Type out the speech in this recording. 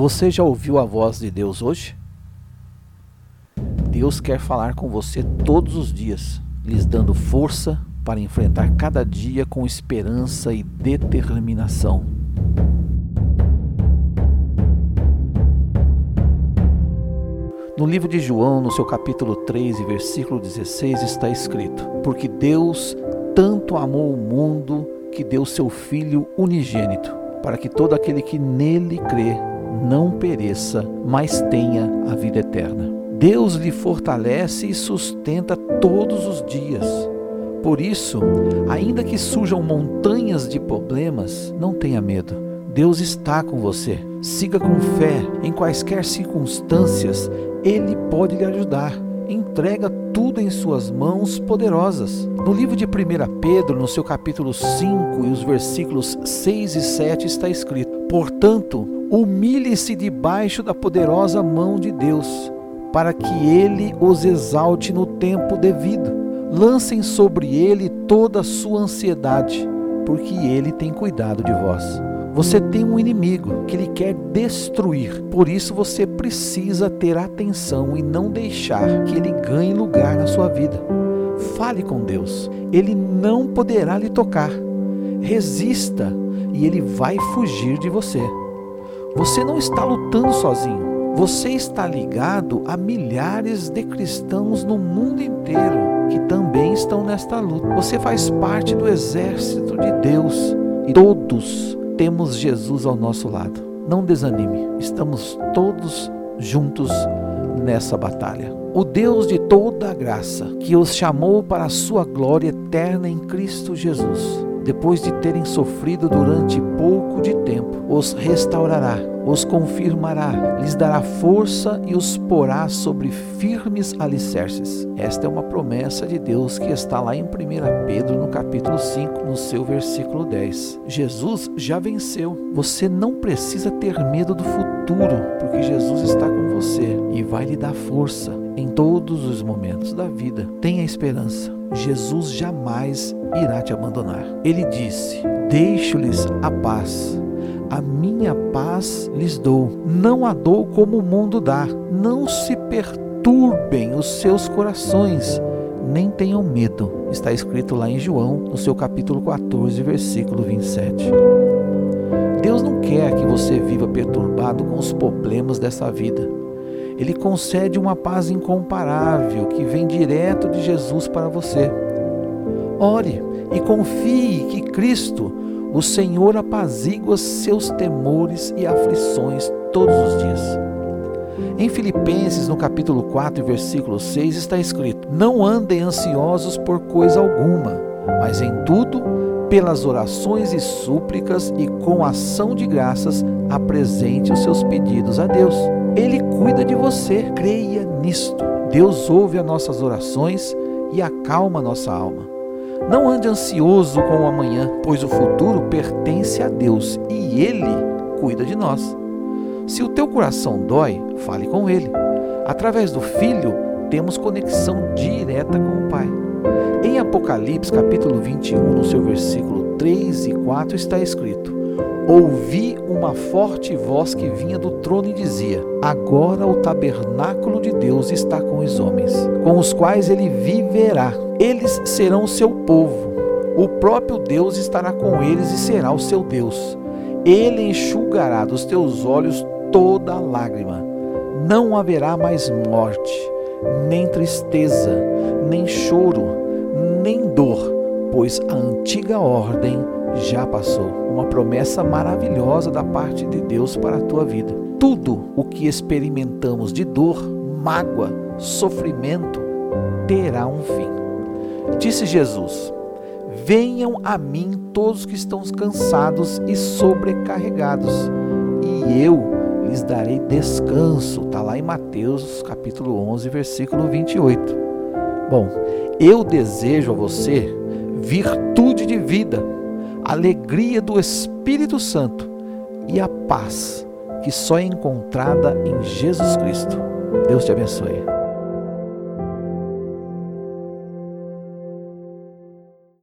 Você já ouviu a voz de Deus hoje? Deus quer falar com você todos os dias, lhes dando força para enfrentar cada dia com esperança e determinação. No livro de João, no seu capítulo 3 e versículo 16, está escrito: Porque Deus tanto amou o mundo que deu seu Filho unigênito, para que todo aquele que nele crê não pereça, mas tenha a vida eterna. Deus lhe fortalece e sustenta todos os dias. Por isso, ainda que surjam montanhas de problemas, não tenha medo. Deus está com você. Siga com fé em quaisquer circunstâncias, Ele pode lhe ajudar. Entrega tudo em suas mãos poderosas. No livro de 1 Pedro, no seu capítulo 5 e os versículos 6 e 7 está escrito: Portanto, humilhe-se debaixo da poderosa mão de Deus, para que ele os exalte no tempo devido. Lancem sobre ele toda a sua ansiedade, porque ele tem cuidado de vós. Você tem um inimigo que ele quer destruir, por isso você precisa ter atenção e não deixar que ele ganhe lugar na sua vida. Fale com Deus, ele não poderá lhe tocar. Resista e ele vai fugir de você. Você não está lutando sozinho. Você está ligado a milhares de cristãos no mundo inteiro que também estão nesta luta. Você faz parte do exército de Deus e todos temos Jesus ao nosso lado. Não desanime, estamos todos juntos nessa batalha. O Deus de toda a graça, que os chamou para a sua glória eterna em Cristo Jesus, depois de terem sofrido durante pouco de tempo, os restaurará, os confirmará, lhes dará força e os porá sobre firmes alicerces. Esta é uma promessa de Deus que está lá em 1 Pedro, no capítulo 5, no seu versículo 10. Jesus já venceu. Você não precisa ter medo do futuro, porque Jesus está com você e vai lhe dar força em todos os momentos da vida. Tenha esperança. Jesus jamais irá te abandonar. Ele disse: Deixo-lhes a paz. A minha paz lhes dou. Não a dou como o mundo dá. Não se perturbem os seus corações, nem tenham medo. Está escrito lá em João, no seu capítulo 14, versículo 27. Deus não quer que você viva perturbado com os problemas dessa vida. Ele concede uma paz incomparável que vem direto de Jesus para você. Ore e confie que Cristo, o Senhor, apazigua seus temores e aflições todos os dias. Em Filipenses, no capítulo 4, versículo 6, está escrito: Não andem ansiosos por coisa alguma, mas em tudo, pelas orações e súplicas e com ação de graças, apresente os seus pedidos a Deus. Ele cuida de você, creia nisto. Deus ouve as nossas orações e acalma nossa alma. Não ande ansioso com o amanhã, pois o futuro pertence a Deus e Ele cuida de nós. Se o teu coração dói, fale com Ele. Através do Filho, temos conexão direta com o Pai. Em Apocalipse, capítulo 21, no seu versículo 3 e 4, está escrito: Ouvi uma forte voz que vinha do trono e dizia: Agora o tabernáculo de Deus está com os homens, com os quais ele viverá. Eles serão o seu povo. O próprio Deus estará com eles e será o seu Deus. Ele enxugará dos teus olhos toda lágrima. Não haverá mais morte, nem tristeza, nem choro, nem dor, pois a antiga ordem já passou. Uma promessa maravilhosa da parte de Deus para a tua vida. Tudo o que experimentamos de dor, mágoa, sofrimento terá um fim. Disse Jesus: Venham a mim todos que estão cansados e sobrecarregados, e eu lhes darei descanso. Está lá em Mateus capítulo 11, versículo 28. Bom, eu desejo a você virtude de vida alegria do Espírito Santo e a paz que só é encontrada em Jesus Cristo. Deus te abençoe.